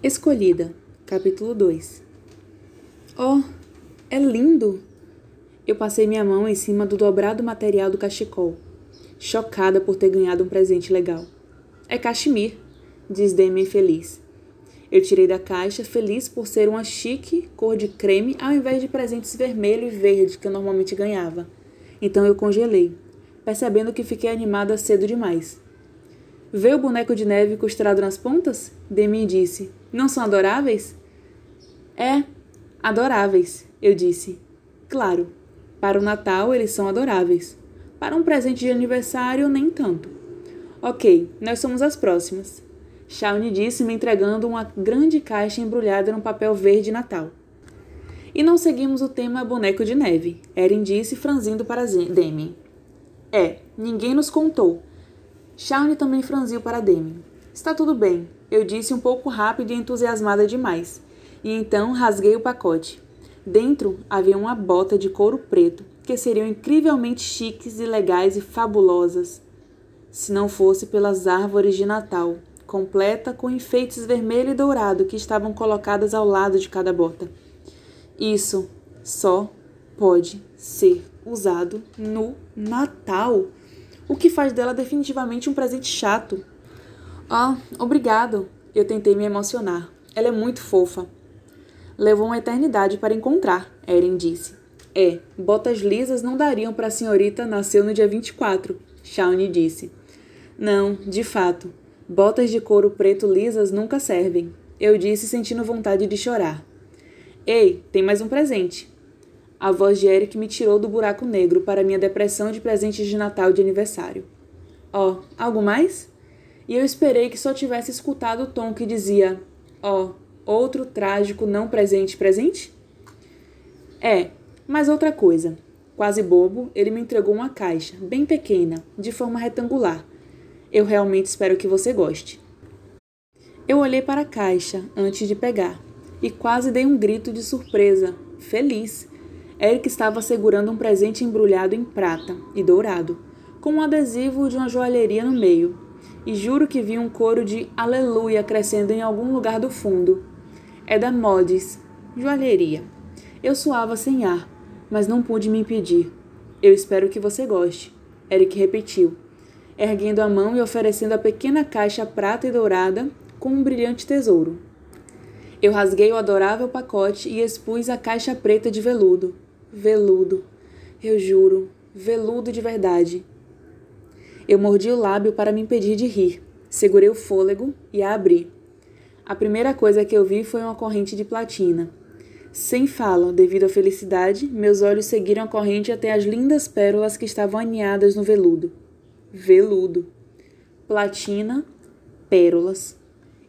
Escolhida, capítulo 2 Oh, é lindo! Eu passei minha mão em cima do dobrado material do cachecol, chocada por ter ganhado um presente legal. É cachemir, diz Demi feliz. Eu tirei da caixa, feliz por ser uma chique cor de creme ao invés de presentes vermelho e verde que eu normalmente ganhava. Então eu congelei, percebendo que fiquei animada cedo demais. Vê o boneco de neve costurado nas pontas? Demi disse. Não são adoráveis? É, adoráveis, eu disse. Claro, para o Natal eles são adoráveis. Para um presente de aniversário, nem tanto. Ok, nós somos as próximas. Shawnee disse, me entregando uma grande caixa embrulhada num papel verde Natal. E não seguimos o tema boneco de neve, Erin disse, franzindo para Demi. É, ninguém nos contou. Shawnee também franziu para Demi. Está tudo bem, eu disse um pouco rápido e entusiasmada demais. E então rasguei o pacote. Dentro havia uma bota de couro preto, que seriam incrivelmente chiques e legais e fabulosas, se não fosse pelas árvores de Natal, completa com enfeites vermelho e dourado que estavam colocadas ao lado de cada bota. Isso só pode ser usado no Natal, o que faz dela definitivamente um presente chato. Ah, obrigado. Eu tentei me emocionar. Ela é muito fofa. Levou uma eternidade para encontrar, Erin disse. É, botas lisas não dariam para a senhorita nasceu no dia 24, Shawnee disse. Não, de fato. Botas de couro preto lisas nunca servem, eu disse sentindo vontade de chorar. Ei, tem mais um presente. A voz de Eric me tirou do buraco negro para minha depressão de presentes de Natal de aniversário. Ó, oh, algo mais? e eu esperei que só tivesse escutado o tom que dizia: Ó, oh, outro trágico não presente presente? É, mas outra coisa. Quase bobo, ele me entregou uma caixa, bem pequena, de forma retangular. Eu realmente espero que você goste. Eu olhei para a caixa antes de pegar e quase dei um grito de surpresa, feliz. Eric estava segurando um presente embrulhado em prata e dourado, com um adesivo de uma joalheria no meio e juro que vi um coro de aleluia crescendo em algum lugar do fundo. É da Modes, joalheria. Eu suava sem ar, mas não pude me impedir. Eu espero que você goste. Eric repetiu, erguendo a mão e oferecendo a pequena caixa prata e dourada com um brilhante tesouro. Eu rasguei o adorável pacote e expus a caixa preta de veludo. Veludo. Eu juro, veludo de verdade. Eu mordi o lábio para me impedir de rir. Segurei o fôlego e a abri. A primeira coisa que eu vi foi uma corrente de platina. Sem fala, devido à felicidade, meus olhos seguiram a corrente até as lindas pérolas que estavam aninhadas no veludo. Veludo. Platina, pérolas.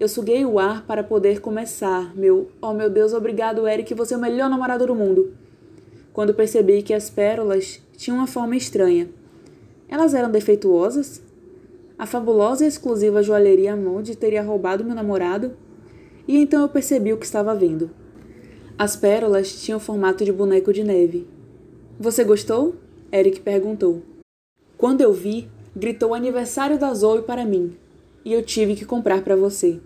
Eu suguei o ar para poder começar. Meu, oh meu Deus, obrigado, Eric, você é o melhor namorado do mundo. Quando percebi que as pérolas tinham uma forma estranha. Elas eram defeituosas? A fabulosa e exclusiva joalheria Monde teria roubado meu namorado? E então eu percebi o que estava vendo. As pérolas tinham formato de boneco de neve. Você gostou? Eric perguntou. Quando eu vi, gritou aniversário da Zoe para mim, e eu tive que comprar para você.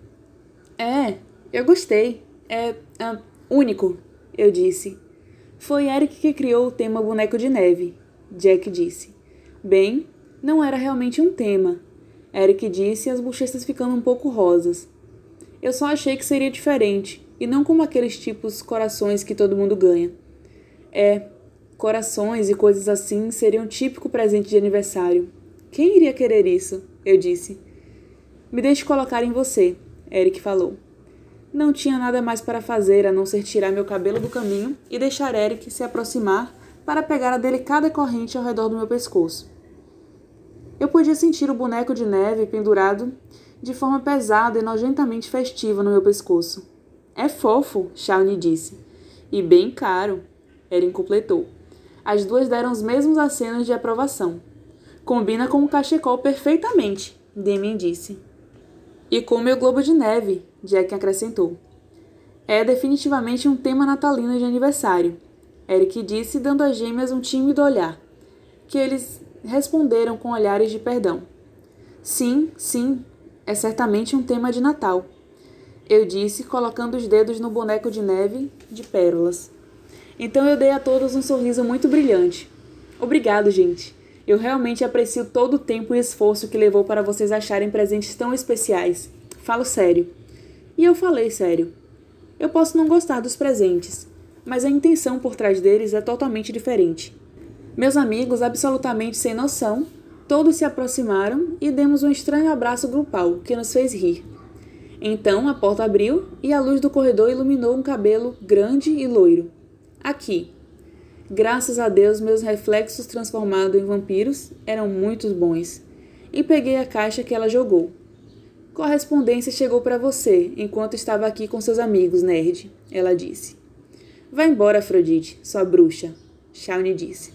É, eu gostei. É, é único, eu disse. Foi Eric que criou o tema boneco de neve, Jack disse. Bem, não era realmente um tema. Eric disse, as bochechas ficando um pouco rosas. Eu só achei que seria diferente, e não como aqueles tipos corações que todo mundo ganha. É, corações e coisas assim seriam um típico presente de aniversário. Quem iria querer isso? Eu disse. Me deixe colocar em você, Eric falou. Não tinha nada mais para fazer a não ser tirar meu cabelo do caminho e deixar Eric se aproximar para pegar a delicada corrente ao redor do meu pescoço. Eu podia sentir o boneco de neve pendurado de forma pesada e nojentamente festiva no meu pescoço. É fofo, Shawnee disse. E bem caro, Erin completou. As duas deram os mesmos acenos de aprovação. Combina com o cachecol perfeitamente, Damien disse. E com o meu globo de neve, Jack acrescentou. É definitivamente um tema natalino de aniversário, Eric disse, dando às gêmeas um tímido olhar, que eles responderam com olhares de perdão. Sim, sim, é certamente um tema de Natal. Eu disse, colocando os dedos no boneco de neve de pérolas. Então eu dei a todos um sorriso muito brilhante. Obrigado, gente. Eu realmente aprecio todo o tempo e esforço que levou para vocês acharem presentes tão especiais. Falo sério. E eu falei sério. Eu posso não gostar dos presentes, mas a intenção por trás deles é totalmente diferente. Meus amigos, absolutamente sem noção, todos se aproximaram e demos um estranho abraço grupal que nos fez rir. Então a porta abriu e a luz do corredor iluminou um cabelo grande e loiro. Aqui. Graças a Deus, meus reflexos transformados em vampiros eram muito bons. E peguei a caixa que ela jogou. Correspondência chegou para você enquanto estava aqui com seus amigos, nerd, ela disse. Vá embora, Afrodite, sua bruxa, Shawnee disse.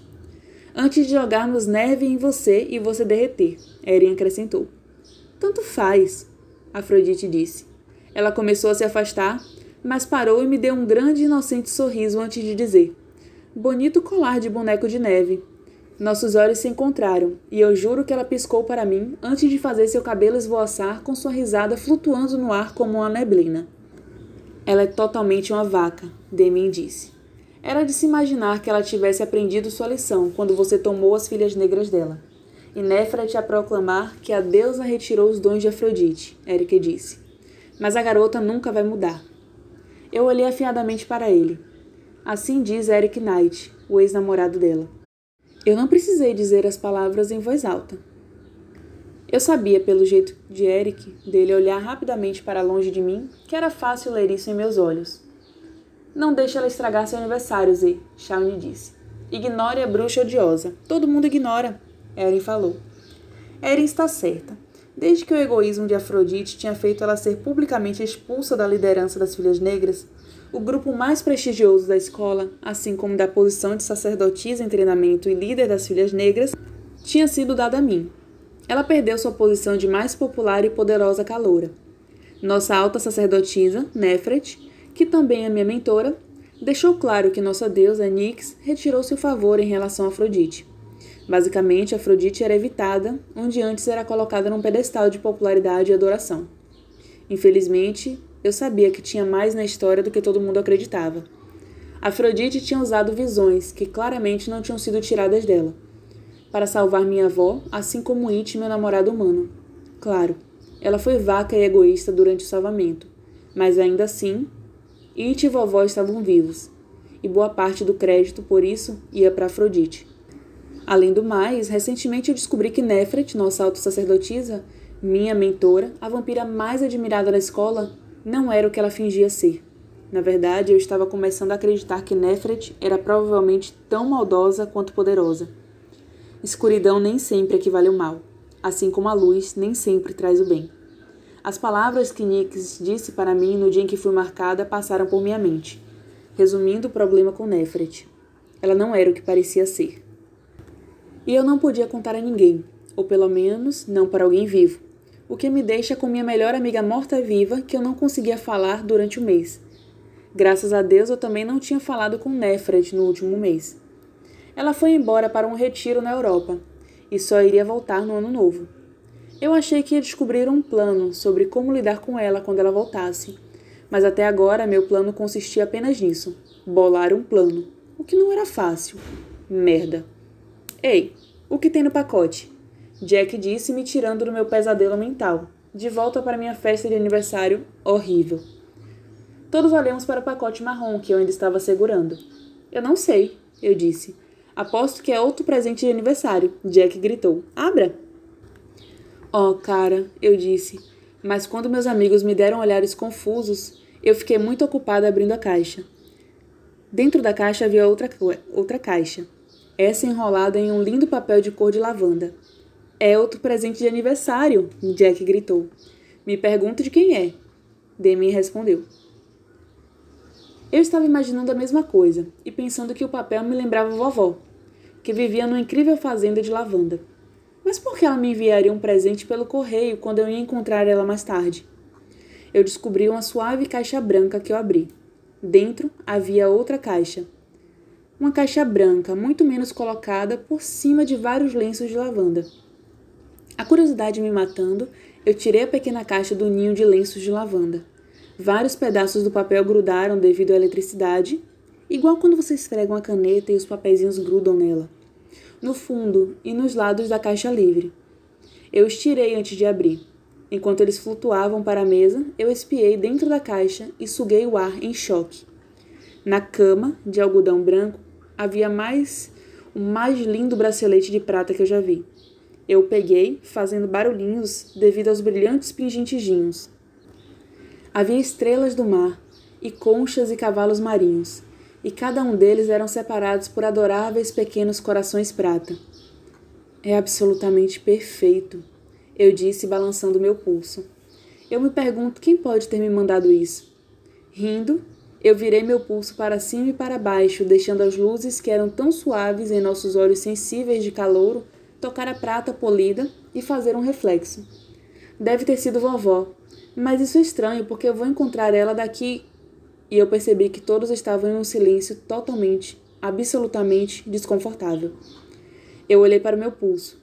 Antes de jogarmos neve em você e você derreter, Eren acrescentou. Tanto faz, Afrodite disse. Ela começou a se afastar, mas parou e me deu um grande e inocente sorriso antes de dizer: Bonito colar de boneco de neve. Nossos olhos se encontraram, e eu juro que ela piscou para mim antes de fazer seu cabelo esvoaçar com sua risada flutuando no ar como uma neblina. Ela é totalmente uma vaca, Demin disse. Era de se imaginar que ela tivesse aprendido sua lição quando você tomou as filhas negras dela. E Néfrete a proclamar que a deusa retirou os dons de Afrodite, Erika disse. Mas a garota nunca vai mudar. Eu olhei afiadamente para ele. Assim diz Eric Knight, o ex-namorado dela. Eu não precisei dizer as palavras em voz alta. Eu sabia, pelo jeito de Eric, dele olhar rapidamente para longe de mim, que era fácil ler isso em meus olhos. Não deixe ela estragar seu aniversário, Z, Shawnee disse. Ignore a bruxa odiosa. Todo mundo ignora, Eren falou. Eren está certa. Desde que o egoísmo de Afrodite tinha feito ela ser publicamente expulsa da liderança das Filhas Negras, o grupo mais prestigioso da escola, assim como da posição de sacerdotisa em treinamento e líder das filhas negras, tinha sido dada a mim. Ela perdeu sua posição de mais popular e poderosa caloura. Nossa alta sacerdotisa, Nefret, que também é minha mentora, deixou claro que nossa deusa, Nix, retirou seu favor em relação a Afrodite. Basicamente, Afrodite era evitada, onde antes era colocada num pedestal de popularidade e adoração. Infelizmente, eu sabia que tinha mais na história do que todo mundo acreditava. Afrodite tinha usado visões que claramente não tinham sido tiradas dela, para salvar minha avó, assim como It, meu namorado humano. Claro, ela foi vaca e egoísta durante o salvamento, mas ainda assim, It e vovó estavam vivos, e boa parte do crédito por isso ia para Afrodite. Além do mais, recentemente eu descobri que Nefret, nossa auto-sacerdotisa, minha mentora, a vampira mais admirada da escola, não era o que ela fingia ser. Na verdade, eu estava começando a acreditar que Nefret era provavelmente tão maldosa quanto poderosa. Escuridão nem sempre equivale ao mal, assim como a luz nem sempre traz o bem. As palavras que Nix disse para mim no dia em que fui marcada passaram por minha mente, resumindo o problema com Nefret. Ela não era o que parecia ser. E eu não podia contar a ninguém, ou pelo menos não para alguém vivo o que me deixa com minha melhor amiga morta-viva que eu não conseguia falar durante o mês. Graças a Deus eu também não tinha falado com Nefret no último mês. Ela foi embora para um retiro na Europa e só iria voltar no ano novo. Eu achei que ia descobrir um plano sobre como lidar com ela quando ela voltasse, mas até agora meu plano consistia apenas nisso: bolar um plano, o que não era fácil. Merda. Ei, o que tem no pacote? Jack disse, me tirando do meu pesadelo mental, de volta para minha festa de aniversário horrível. Todos olhamos para o pacote marrom que eu ainda estava segurando. Eu não sei, eu disse. Aposto que é outro presente de aniversário, Jack gritou. Abra! Oh, cara, eu disse. Mas quando meus amigos me deram olhares confusos, eu fiquei muito ocupada abrindo a caixa. Dentro da caixa havia outra, outra caixa, essa enrolada em um lindo papel de cor de lavanda. É outro presente de aniversário, Jack gritou. Me pergunto de quem é. Demi respondeu. Eu estava imaginando a mesma coisa e pensando que o papel me lembrava vovó, que vivia numa incrível fazenda de lavanda. Mas por que ela me enviaria um presente pelo correio quando eu ia encontrar ela mais tarde? Eu descobri uma suave caixa branca que eu abri. Dentro havia outra caixa. Uma caixa branca, muito menos colocada, por cima de vários lenços de lavanda. A curiosidade me matando, eu tirei a pequena caixa do ninho de lenços de lavanda. Vários pedaços do papel grudaram devido à eletricidade, igual quando você esfrega uma caneta e os papeizinhos grudam nela. No fundo e nos lados da caixa livre. Eu estirei antes de abrir. Enquanto eles flutuavam para a mesa, eu espiei dentro da caixa e suguei o ar em choque. Na cama, de algodão branco, havia mais o mais lindo bracelete de prata que eu já vi. Eu peguei, fazendo barulhinhos devido aos brilhantes pingentezinhos. Havia estrelas do mar, e conchas e cavalos marinhos, e cada um deles eram separados por adoráveis pequenos corações prata. É absolutamente perfeito, eu disse, balançando meu pulso. Eu me pergunto quem pode ter me mandado isso. Rindo, eu virei meu pulso para cima e para baixo, deixando as luzes que eram tão suaves em nossos olhos sensíveis de calouro tocar a prata polida e fazer um reflexo. Deve ter sido vovó, mas isso é estranho porque eu vou encontrar ela daqui. E eu percebi que todos estavam em um silêncio totalmente, absolutamente desconfortável. Eu olhei para o meu pulso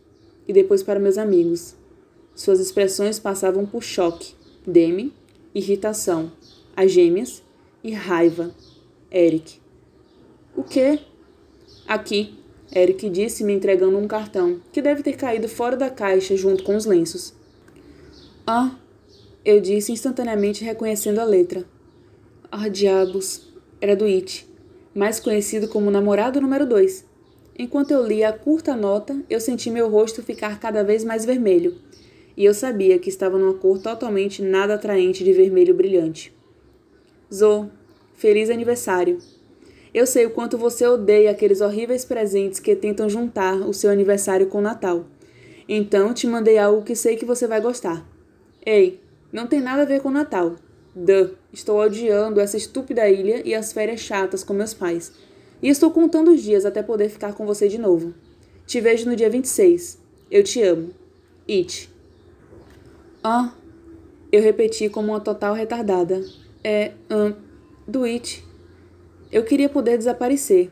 e depois para meus amigos. Suas expressões passavam por choque, deme, irritação, as gêmeas e raiva. Eric. O quê? Aqui, Eric disse, me entregando um cartão, que deve ter caído fora da caixa junto com os lenços. Ah, eu disse instantaneamente reconhecendo a letra. Ah, diabos. Era do It, mais conhecido como namorado número 2. Enquanto eu lia a curta nota, eu senti meu rosto ficar cada vez mais vermelho, e eu sabia que estava numa cor totalmente nada atraente de vermelho brilhante. Zo, feliz aniversário. Eu sei o quanto você odeia aqueles horríveis presentes que tentam juntar o seu aniversário com o Natal. Então te mandei algo que sei que você vai gostar. Ei, não tem nada a ver com o Natal. Duh, estou odiando essa estúpida ilha e as férias chatas com meus pais. E estou contando os dias até poder ficar com você de novo. Te vejo no dia 26. Eu te amo. It. Ah, eu repeti como uma total retardada. É, um, do It. Eu queria poder desaparecer.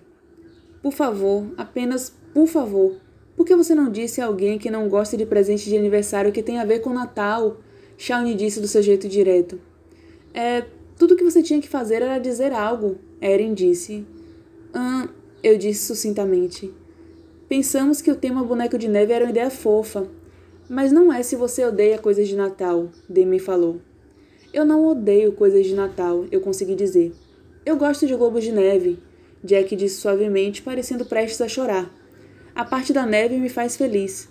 Por favor, apenas por favor. Por que você não disse a alguém que não gosta de presente de aniversário que tem a ver com Natal? Shawnee disse do seu jeito direto. É, tudo que você tinha que fazer era dizer algo, Erin disse. Ah, eu disse sucintamente. Pensamos que o tema boneco de neve era uma ideia fofa. Mas não é se você odeia coisas de Natal, Demi falou. Eu não odeio coisas de Natal, eu consegui dizer. Eu gosto de globos de neve, Jack disse suavemente, parecendo prestes a chorar. A parte da neve me faz feliz.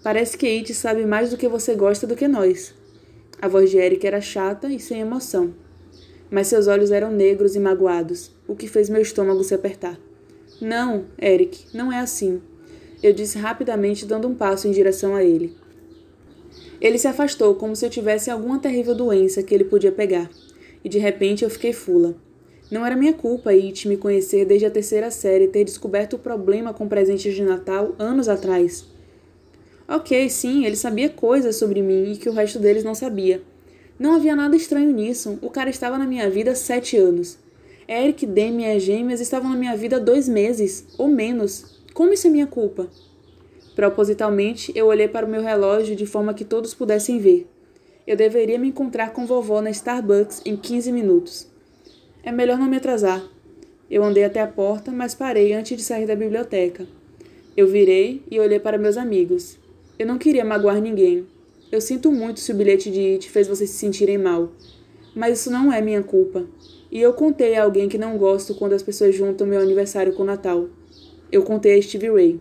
Parece que It sabe mais do que você gosta do que nós. A voz de Eric era chata e sem emoção. Mas seus olhos eram negros e magoados, o que fez meu estômago se apertar. Não, Eric, não é assim. Eu disse rapidamente, dando um passo em direção a ele. Ele se afastou como se eu tivesse alguma terrível doença que ele podia pegar, e de repente eu fiquei fula. Não era minha culpa It me conhecer desde a terceira série e ter descoberto o problema com presentes de Natal anos atrás. Ok, sim, ele sabia coisas sobre mim e que o resto deles não sabia. Não havia nada estranho nisso. O cara estava na minha vida há sete anos. Eric, Demi e as gêmeas estavam na minha vida há dois meses, ou menos. Como isso é minha culpa? Propositalmente, eu olhei para o meu relógio de forma que todos pudessem ver. Eu deveria me encontrar com vovó na Starbucks em 15 minutos. É melhor não me atrasar. Eu andei até a porta, mas parei antes de sair da biblioteca. Eu virei e olhei para meus amigos. Eu não queria magoar ninguém. Eu sinto muito se o bilhete de It fez vocês se sentirem mal. Mas isso não é minha culpa. E eu contei a alguém que não gosto quando as pessoas juntam meu aniversário com o Natal. Eu contei a Stevie Ray.